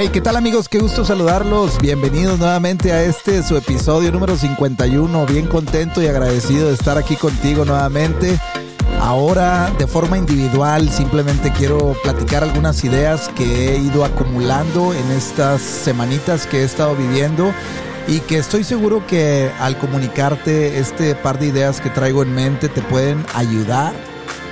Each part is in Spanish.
Hey, ¿qué tal amigos? Qué gusto saludarlos. Bienvenidos nuevamente a este su episodio número 51. Bien contento y agradecido de estar aquí contigo nuevamente. Ahora de forma individual simplemente quiero platicar algunas ideas que he ido acumulando en estas semanitas que he estado viviendo y que estoy seguro que al comunicarte este par de ideas que traigo en mente te pueden ayudar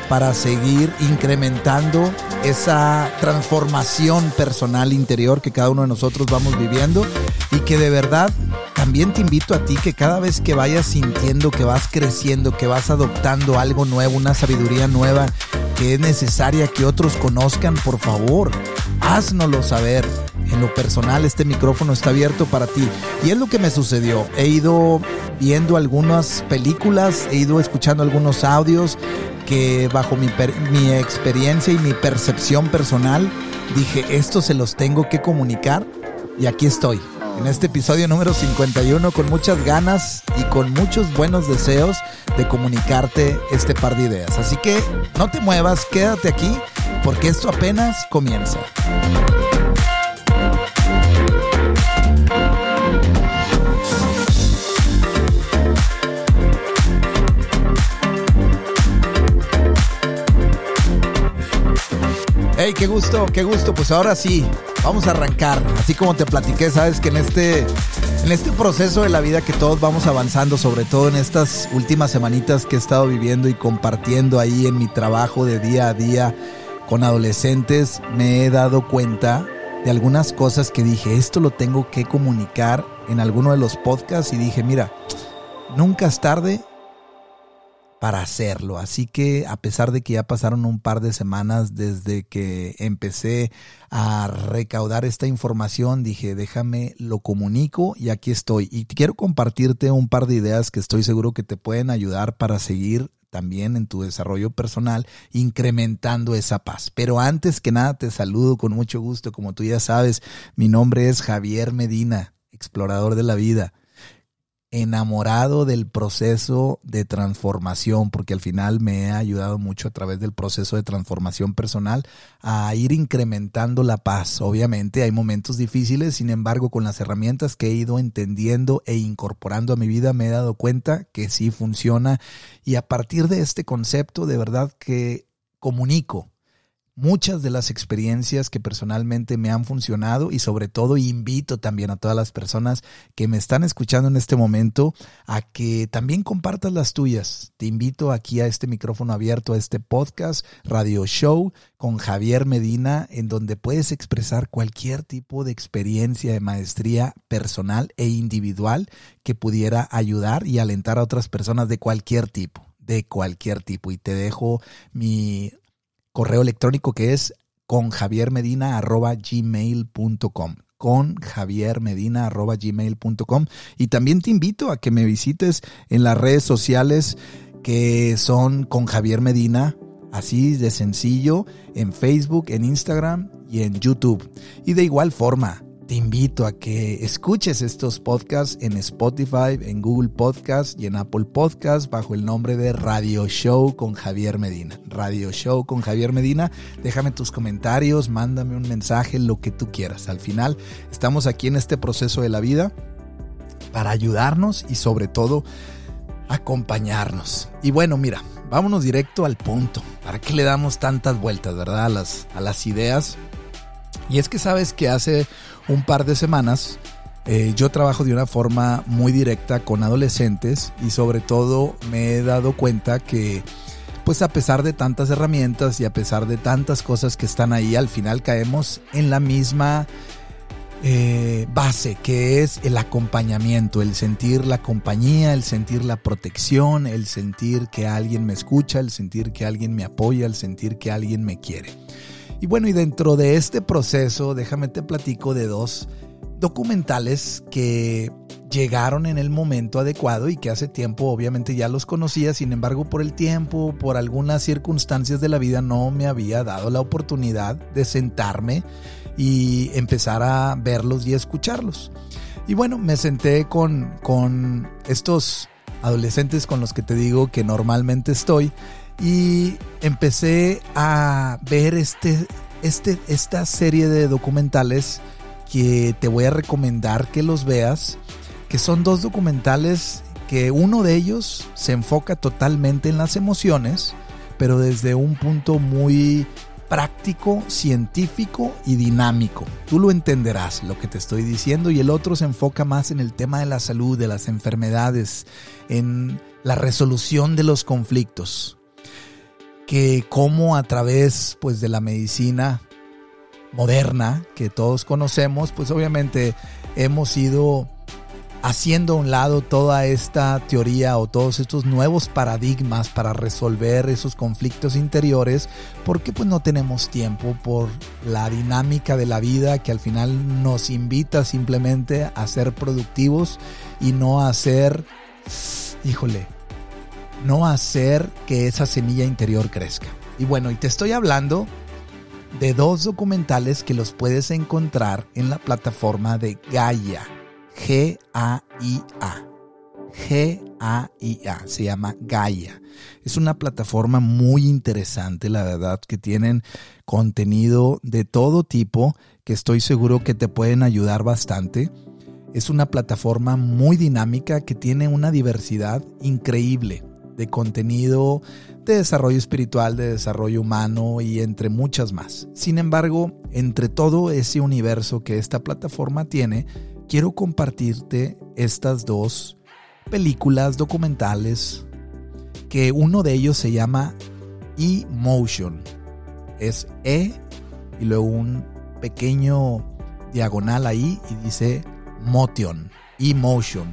para seguir incrementando esa transformación personal interior que cada uno de nosotros vamos viviendo y que de verdad también te invito a ti que cada vez que vayas sintiendo que vas creciendo, que vas adoptando algo nuevo, una sabiduría nueva que es necesaria que otros conozcan, por favor, haznoslo saber. En lo personal, este micrófono está abierto para ti. Y es lo que me sucedió. He ido viendo algunas películas, he ido escuchando algunos audios que bajo mi, mi experiencia y mi percepción personal dije, esto se los tengo que comunicar y aquí estoy. En este episodio número 51 con muchas ganas y con muchos buenos deseos de comunicarte este par de ideas. Así que no te muevas, quédate aquí porque esto apenas comienza. Hey, qué gusto, qué gusto. Pues ahora sí, vamos a arrancar. Así como te platiqué, sabes que en este, en este proceso de la vida que todos vamos avanzando, sobre todo en estas últimas semanitas que he estado viviendo y compartiendo ahí en mi trabajo de día a día con adolescentes, me he dado cuenta de algunas cosas que dije, esto lo tengo que comunicar en alguno de los podcasts y dije, mira, nunca es tarde para hacerlo. Así que a pesar de que ya pasaron un par de semanas desde que empecé a recaudar esta información, dije, déjame, lo comunico y aquí estoy. Y quiero compartirte un par de ideas que estoy seguro que te pueden ayudar para seguir también en tu desarrollo personal, incrementando esa paz. Pero antes que nada te saludo con mucho gusto. Como tú ya sabes, mi nombre es Javier Medina, explorador de la vida enamorado del proceso de transformación, porque al final me ha ayudado mucho a través del proceso de transformación personal a ir incrementando la paz. Obviamente hay momentos difíciles, sin embargo, con las herramientas que he ido entendiendo e incorporando a mi vida me he dado cuenta que sí funciona y a partir de este concepto de verdad que comunico muchas de las experiencias que personalmente me han funcionado y sobre todo invito también a todas las personas que me están escuchando en este momento a que también compartas las tuyas. Te invito aquí a este micrófono abierto, a este podcast, radio show con Javier Medina, en donde puedes expresar cualquier tipo de experiencia de maestría personal e individual que pudiera ayudar y alentar a otras personas de cualquier tipo de cualquier tipo. Y te dejo mi correo electrónico que es con javiermedina.gmail.com con javiermedina.gmail.com y también te invito a que me visites en las redes sociales que son con Javier Medina, así de sencillo, en Facebook, en Instagram y en YouTube. Y de igual forma, te invito a que escuches estos podcasts en Spotify, en Google Podcasts y en Apple Podcasts bajo el nombre de Radio Show con Javier Medina. Radio Show con Javier Medina. Déjame tus comentarios, mándame un mensaje, lo que tú quieras. Al final estamos aquí en este proceso de la vida para ayudarnos y sobre todo acompañarnos. Y bueno, mira, vámonos directo al punto. ¿Para qué le damos tantas vueltas, verdad? A las, a las ideas. Y es que sabes que hace un par de semanas, eh, yo trabajo de una forma muy directa con adolescentes y sobre todo me he dado cuenta que pues a pesar de tantas herramientas y a pesar de tantas cosas que están ahí, al final caemos en la misma eh, base, que es el acompañamiento, el sentir la compañía, el sentir la protección, el sentir que alguien me escucha, el sentir que alguien me apoya, el sentir que alguien me quiere. Y bueno, y dentro de este proceso, déjame te platico de dos documentales que llegaron en el momento adecuado y que hace tiempo obviamente ya los conocía, sin embargo por el tiempo, por algunas circunstancias de la vida no me había dado la oportunidad de sentarme y empezar a verlos y escucharlos. Y bueno, me senté con, con estos adolescentes con los que te digo que normalmente estoy y empecé a ver este, este, esta serie de documentales que te voy a recomendar que los veas, que son dos documentales que uno de ellos se enfoca totalmente en las emociones, pero desde un punto muy práctico, científico y dinámico. Tú lo entenderás lo que te estoy diciendo y el otro se enfoca más en el tema de la salud, de las enfermedades, en la resolución de los conflictos. Que cómo a través pues de la medicina moderna que todos conocemos, pues obviamente hemos ido haciendo a un lado toda esta teoría o todos estos nuevos paradigmas para resolver esos conflictos interiores porque pues no tenemos tiempo por la dinámica de la vida que al final nos invita simplemente a ser productivos y no a hacer, híjole, no hacer que esa semilla interior crezca. Y bueno, y te estoy hablando de dos documentales que los puedes encontrar en la plataforma de Gaia. G-A-I-A. G-A-I-A. Se llama Gaia. Es una plataforma muy interesante, la verdad, que tienen contenido de todo tipo que estoy seguro que te pueden ayudar bastante. Es una plataforma muy dinámica que tiene una diversidad increíble de contenido de desarrollo espiritual, de desarrollo humano y entre muchas más. Sin embargo, entre todo ese universo que esta plataforma tiene, quiero compartirte estas dos películas documentales que uno de ellos se llama E-Motion. Es E y luego un pequeño diagonal ahí y dice Motion. E-Motion.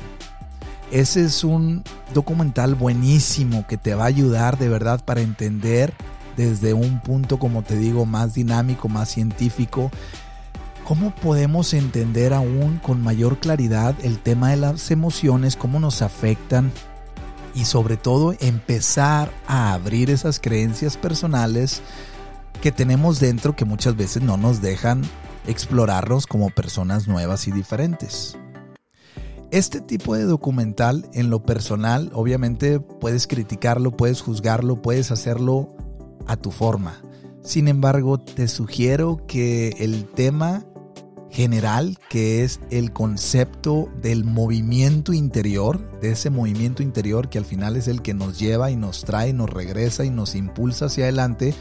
Ese es un documental buenísimo que te va a ayudar de verdad para entender desde un punto, como te digo, más dinámico, más científico, cómo podemos entender aún con mayor claridad el tema de las emociones, cómo nos afectan y sobre todo empezar a abrir esas creencias personales que tenemos dentro que muchas veces no nos dejan explorarnos como personas nuevas y diferentes. Este tipo de documental, en lo personal, obviamente puedes criticarlo, puedes juzgarlo, puedes hacerlo a tu forma. Sin embargo, te sugiero que el tema general, que es el concepto del movimiento interior, de ese movimiento interior que al final es el que nos lleva y nos trae, nos regresa y nos impulsa hacia adelante,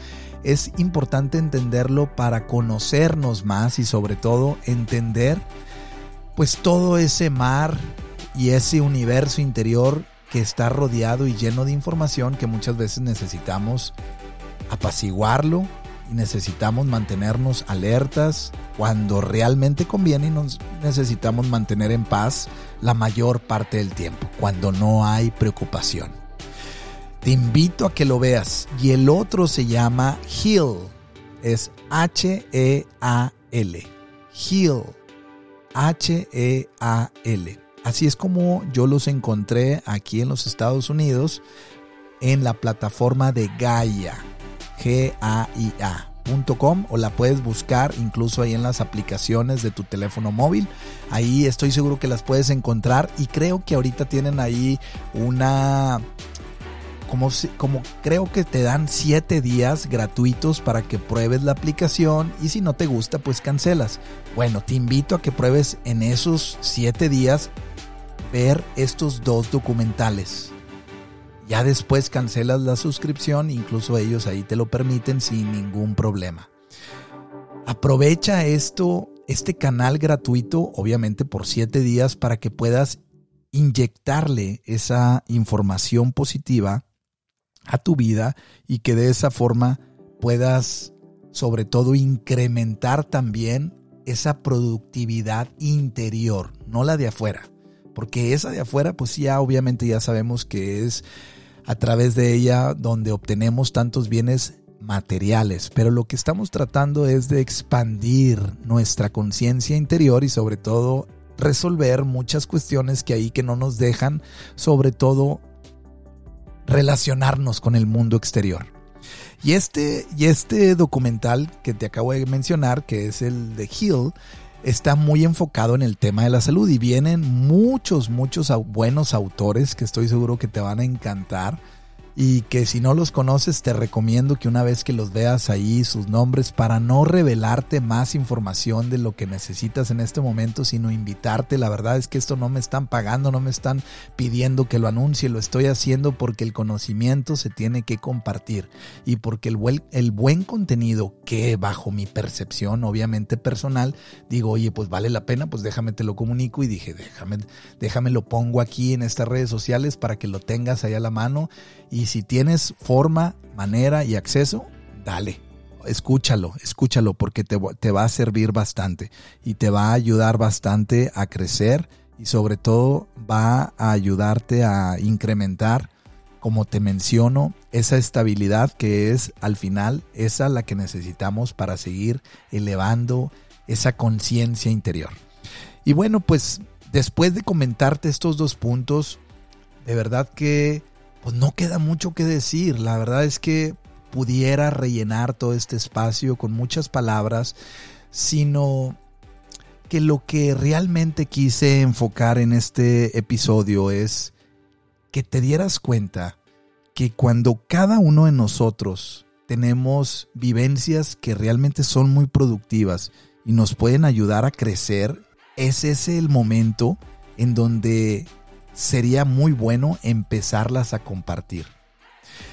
es importante entenderlo para conocernos más y sobre todo entender pues todo ese mar y ese universo interior que está rodeado y lleno de información que muchas veces necesitamos apaciguarlo y necesitamos mantenernos alertas cuando realmente conviene y nos necesitamos mantener en paz la mayor parte del tiempo, cuando no hay preocupación. Te invito a que lo veas y el otro se llama Heal, es H-E-A-L, Heal H-E-A-L. Así es como yo los encontré aquí en los Estados Unidos en la plataforma de Gaia, G-A-I-A.com o la puedes buscar incluso ahí en las aplicaciones de tu teléfono móvil. Ahí estoy seguro que las puedes encontrar y creo que ahorita tienen ahí una como, creo que te dan 7 días gratuitos para que pruebes la aplicación y si no te gusta pues cancelas. Bueno, te invito a que pruebes en esos 7 días ver estos dos documentales. Ya después cancelas la suscripción, incluso ellos ahí te lo permiten sin ningún problema. Aprovecha esto, este canal gratuito, obviamente por 7 días, para que puedas inyectarle esa información positiva a tu vida y que de esa forma puedas sobre todo incrementar también esa productividad interior, no la de afuera. Porque esa de afuera, pues ya obviamente ya sabemos que es a través de ella donde obtenemos tantos bienes materiales, pero lo que estamos tratando es de expandir nuestra conciencia interior y sobre todo resolver muchas cuestiones que ahí que no nos dejan, sobre todo relacionarnos con el mundo exterior. Y este, y este documental que te acabo de mencionar, que es el de Hill, está muy enfocado en el tema de la salud y vienen muchos, muchos buenos autores que estoy seguro que te van a encantar y que si no los conoces te recomiendo que una vez que los veas ahí sus nombres para no revelarte más información de lo que necesitas en este momento sino invitarte. La verdad es que esto no me están pagando no me están pidiendo que lo anuncie lo estoy haciendo porque el conocimiento se tiene que compartir y porque el buen, el buen contenido que bajo mi percepción obviamente personal digo oye pues vale la pena pues déjame te lo comunico y dije déjame déjame lo pongo aquí en estas redes sociales para que lo tengas ahí a la mano y si tienes forma, manera y acceso, dale. Escúchalo, escúchalo porque te, te va a servir bastante y te va a ayudar bastante a crecer y sobre todo va a ayudarte a incrementar, como te menciono, esa estabilidad que es al final esa la que necesitamos para seguir elevando esa conciencia interior. Y bueno, pues después de comentarte estos dos puntos, de verdad que pues no queda mucho que decir. La verdad es que pudiera rellenar todo este espacio con muchas palabras, sino que lo que realmente quise enfocar en este episodio es que te dieras cuenta que cuando cada uno de nosotros tenemos vivencias que realmente son muy productivas y nos pueden ayudar a crecer, es ese el momento en donde sería muy bueno empezarlas a compartir.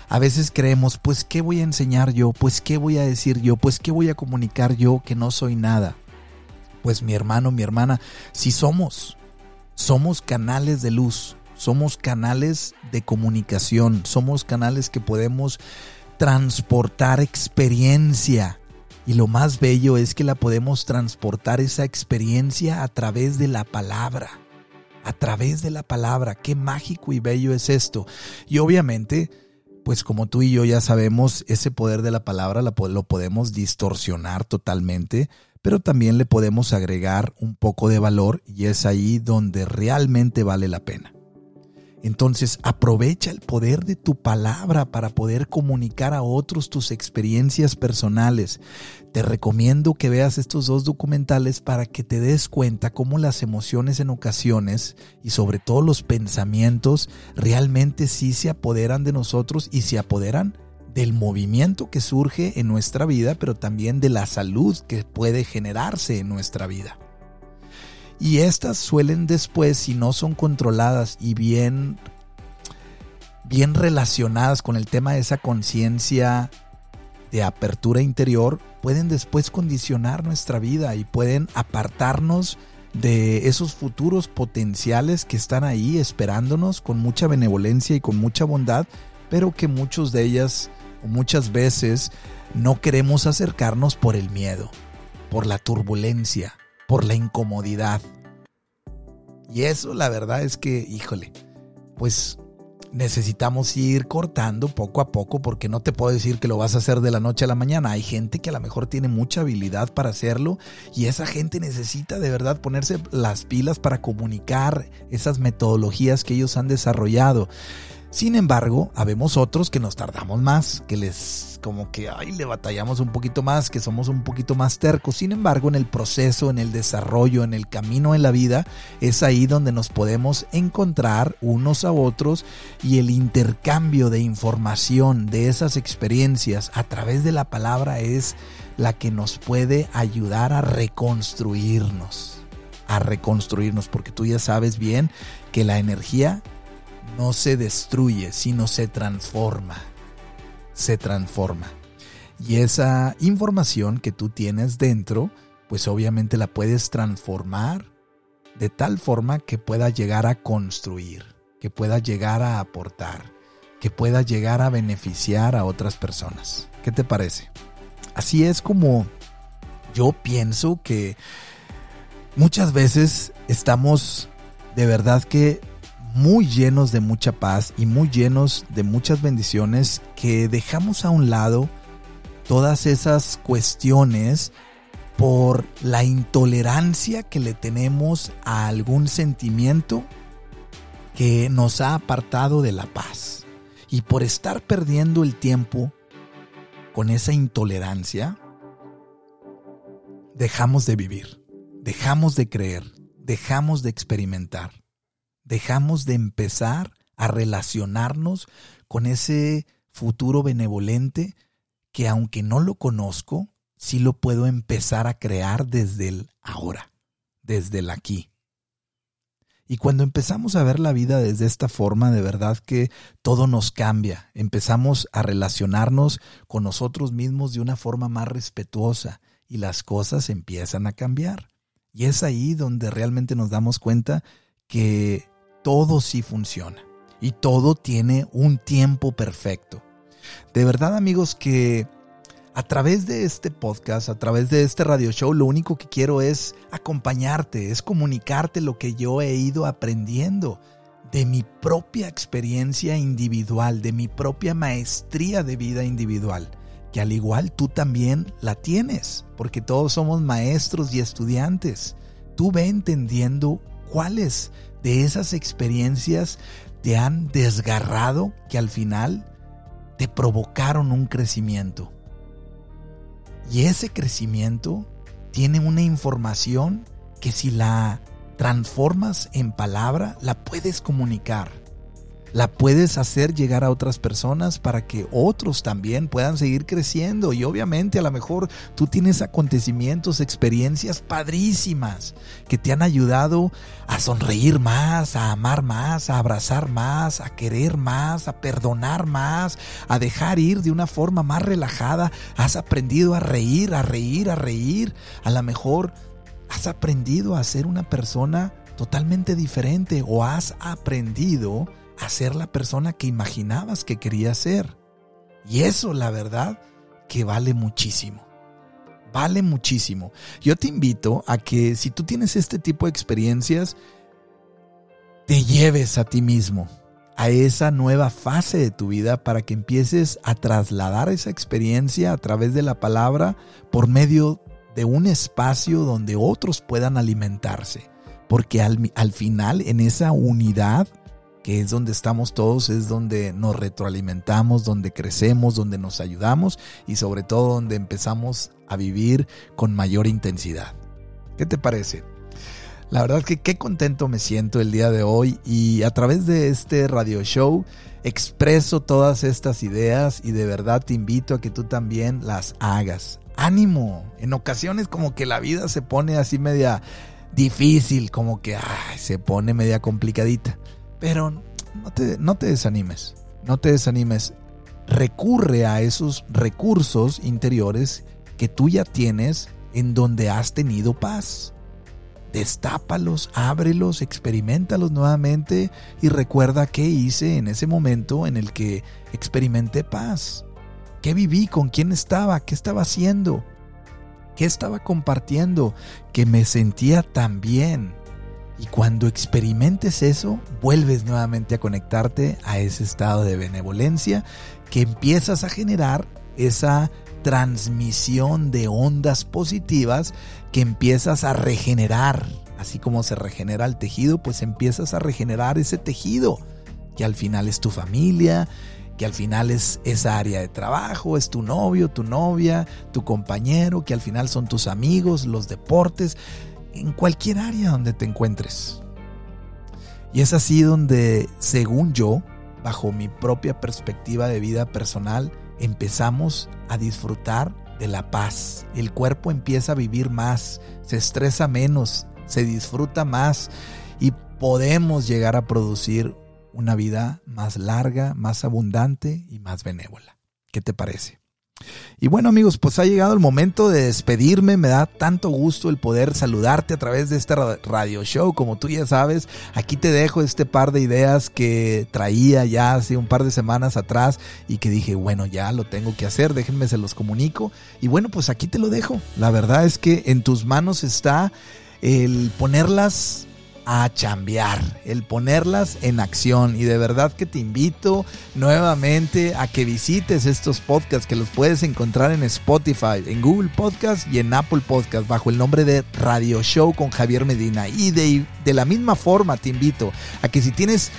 A veces creemos, pues, ¿qué voy a enseñar yo? Pues, ¿qué voy a decir yo? Pues, ¿qué voy a comunicar yo que no soy nada? Pues, mi hermano, mi hermana, si somos, somos canales de luz, somos canales de comunicación, somos canales que podemos transportar experiencia. Y lo más bello es que la podemos transportar esa experiencia a través de la palabra a través de la palabra. Qué mágico y bello es esto. Y obviamente, pues como tú y yo ya sabemos, ese poder de la palabra lo podemos distorsionar totalmente, pero también le podemos agregar un poco de valor y es ahí donde realmente vale la pena. Entonces aprovecha el poder de tu palabra para poder comunicar a otros tus experiencias personales. Te recomiendo que veas estos dos documentales para que te des cuenta cómo las emociones en ocasiones y sobre todo los pensamientos realmente sí se apoderan de nosotros y se apoderan del movimiento que surge en nuestra vida, pero también de la salud que puede generarse en nuestra vida. Y estas suelen después, si no son controladas y bien, bien relacionadas con el tema de esa conciencia de apertura interior, pueden después condicionar nuestra vida y pueden apartarnos de esos futuros potenciales que están ahí esperándonos con mucha benevolencia y con mucha bondad, pero que muchos de ellas o muchas veces no queremos acercarnos por el miedo, por la turbulencia, por la incomodidad. Y eso la verdad es que, híjole, pues necesitamos ir cortando poco a poco porque no te puedo decir que lo vas a hacer de la noche a la mañana. Hay gente que a lo mejor tiene mucha habilidad para hacerlo y esa gente necesita de verdad ponerse las pilas para comunicar esas metodologías que ellos han desarrollado. Sin embargo, habemos otros que nos tardamos más, que les como que ay, le batallamos un poquito más, que somos un poquito más tercos. Sin embargo, en el proceso, en el desarrollo, en el camino en la vida, es ahí donde nos podemos encontrar unos a otros y el intercambio de información de esas experiencias a través de la palabra es la que nos puede ayudar a reconstruirnos, a reconstruirnos, porque tú ya sabes bien que la energía no se destruye, sino se transforma. Se transforma. Y esa información que tú tienes dentro, pues obviamente la puedes transformar de tal forma que pueda llegar a construir, que pueda llegar a aportar, que pueda llegar a beneficiar a otras personas. ¿Qué te parece? Así es como yo pienso que muchas veces estamos de verdad que muy llenos de mucha paz y muy llenos de muchas bendiciones que dejamos a un lado todas esas cuestiones por la intolerancia que le tenemos a algún sentimiento que nos ha apartado de la paz. Y por estar perdiendo el tiempo con esa intolerancia, dejamos de vivir, dejamos de creer, dejamos de experimentar dejamos de empezar a relacionarnos con ese futuro benevolente que aunque no lo conozco, sí lo puedo empezar a crear desde el ahora, desde el aquí. Y cuando empezamos a ver la vida desde esta forma, de verdad que todo nos cambia. Empezamos a relacionarnos con nosotros mismos de una forma más respetuosa y las cosas empiezan a cambiar. Y es ahí donde realmente nos damos cuenta que todo sí funciona y todo tiene un tiempo perfecto. De verdad amigos que a través de este podcast, a través de este radio show, lo único que quiero es acompañarte, es comunicarte lo que yo he ido aprendiendo de mi propia experiencia individual, de mi propia maestría de vida individual, que al igual tú también la tienes, porque todos somos maestros y estudiantes. Tú ve entendiendo cuáles de esas experiencias te han desgarrado que al final te provocaron un crecimiento. Y ese crecimiento tiene una información que si la transformas en palabra, la puedes comunicar la puedes hacer llegar a otras personas para que otros también puedan seguir creciendo. Y obviamente a lo mejor tú tienes acontecimientos, experiencias padrísimas que te han ayudado a sonreír más, a amar más, a abrazar más, a querer más, a perdonar más, a dejar ir de una forma más relajada. Has aprendido a reír, a reír, a reír. A lo mejor has aprendido a ser una persona totalmente diferente o has aprendido a ser la persona que imaginabas que querías ser. Y eso, la verdad, que vale muchísimo. Vale muchísimo. Yo te invito a que si tú tienes este tipo de experiencias, te lleves a ti mismo a esa nueva fase de tu vida para que empieces a trasladar esa experiencia a través de la palabra por medio de un espacio donde otros puedan alimentarse. Porque al, al final, en esa unidad, que es donde estamos todos, es donde nos retroalimentamos, donde crecemos, donde nos ayudamos y sobre todo donde empezamos a vivir con mayor intensidad. ¿Qué te parece? La verdad que qué contento me siento el día de hoy y a través de este radio show expreso todas estas ideas y de verdad te invito a que tú también las hagas. Ánimo, en ocasiones como que la vida se pone así media difícil, como que se pone media complicadita. Pero no te, no te desanimes, no te desanimes. Recurre a esos recursos interiores que tú ya tienes en donde has tenido paz. Destápalos, ábrelos, experimentalos nuevamente y recuerda qué hice en ese momento en el que experimenté paz. ¿Qué viví? ¿Con quién estaba? ¿Qué estaba haciendo? ¿Qué estaba compartiendo? Que me sentía tan bien. Y cuando experimentes eso, vuelves nuevamente a conectarte a ese estado de benevolencia que empiezas a generar esa transmisión de ondas positivas que empiezas a regenerar. Así como se regenera el tejido, pues empiezas a regenerar ese tejido, que al final es tu familia, que al final es esa área de trabajo, es tu novio, tu novia, tu compañero, que al final son tus amigos, los deportes en cualquier área donde te encuentres. Y es así donde, según yo, bajo mi propia perspectiva de vida personal, empezamos a disfrutar de la paz. El cuerpo empieza a vivir más, se estresa menos, se disfruta más y podemos llegar a producir una vida más larga, más abundante y más benévola. ¿Qué te parece? Y bueno amigos, pues ha llegado el momento de despedirme. Me da tanto gusto el poder saludarte a través de este radio show. Como tú ya sabes, aquí te dejo este par de ideas que traía ya hace un par de semanas atrás y que dije, bueno, ya lo tengo que hacer, déjenme se los comunico. Y bueno, pues aquí te lo dejo. La verdad es que en tus manos está el ponerlas a chambear, el ponerlas en acción. Y de verdad que te invito nuevamente a que visites estos podcasts que los puedes encontrar en Spotify, en Google Podcast y en Apple Podcast bajo el nombre de Radio Show con Javier Medina. Y de, de la misma forma te invito a que si tienes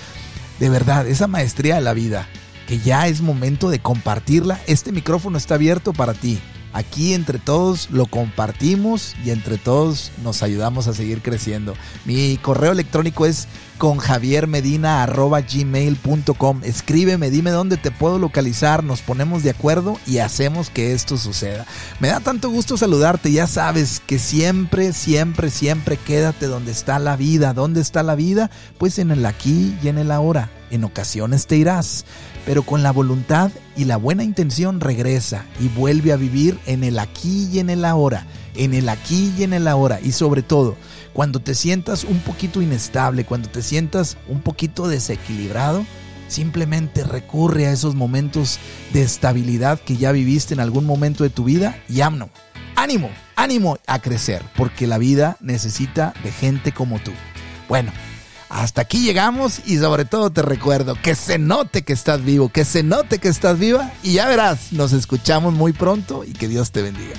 de verdad esa maestría de la vida, que ya es momento de compartirla, este micrófono está abierto para ti. Aquí entre todos lo compartimos y entre todos nos ayudamos a seguir creciendo. Mi correo electrónico es con javiermedina.gmail.com. Escríbeme, dime dónde te puedo localizar, nos ponemos de acuerdo y hacemos que esto suceda. Me da tanto gusto saludarte, ya sabes que siempre, siempre, siempre quédate donde está la vida. ¿Dónde está la vida? Pues en el aquí y en el ahora. En ocasiones te irás, pero con la voluntad y la buena intención regresa y vuelve a vivir en el aquí y en el ahora, en el aquí y en el ahora y sobre todo, cuando te sientas un poquito inestable, cuando te sientas un poquito desequilibrado, simplemente recurre a esos momentos de estabilidad que ya viviste en algún momento de tu vida y ánimo, ánimo, ánimo a crecer, porque la vida necesita de gente como tú. Bueno, hasta aquí llegamos y sobre todo te recuerdo que se note que estás vivo, que se note que estás viva y ya verás, nos escuchamos muy pronto y que Dios te bendiga.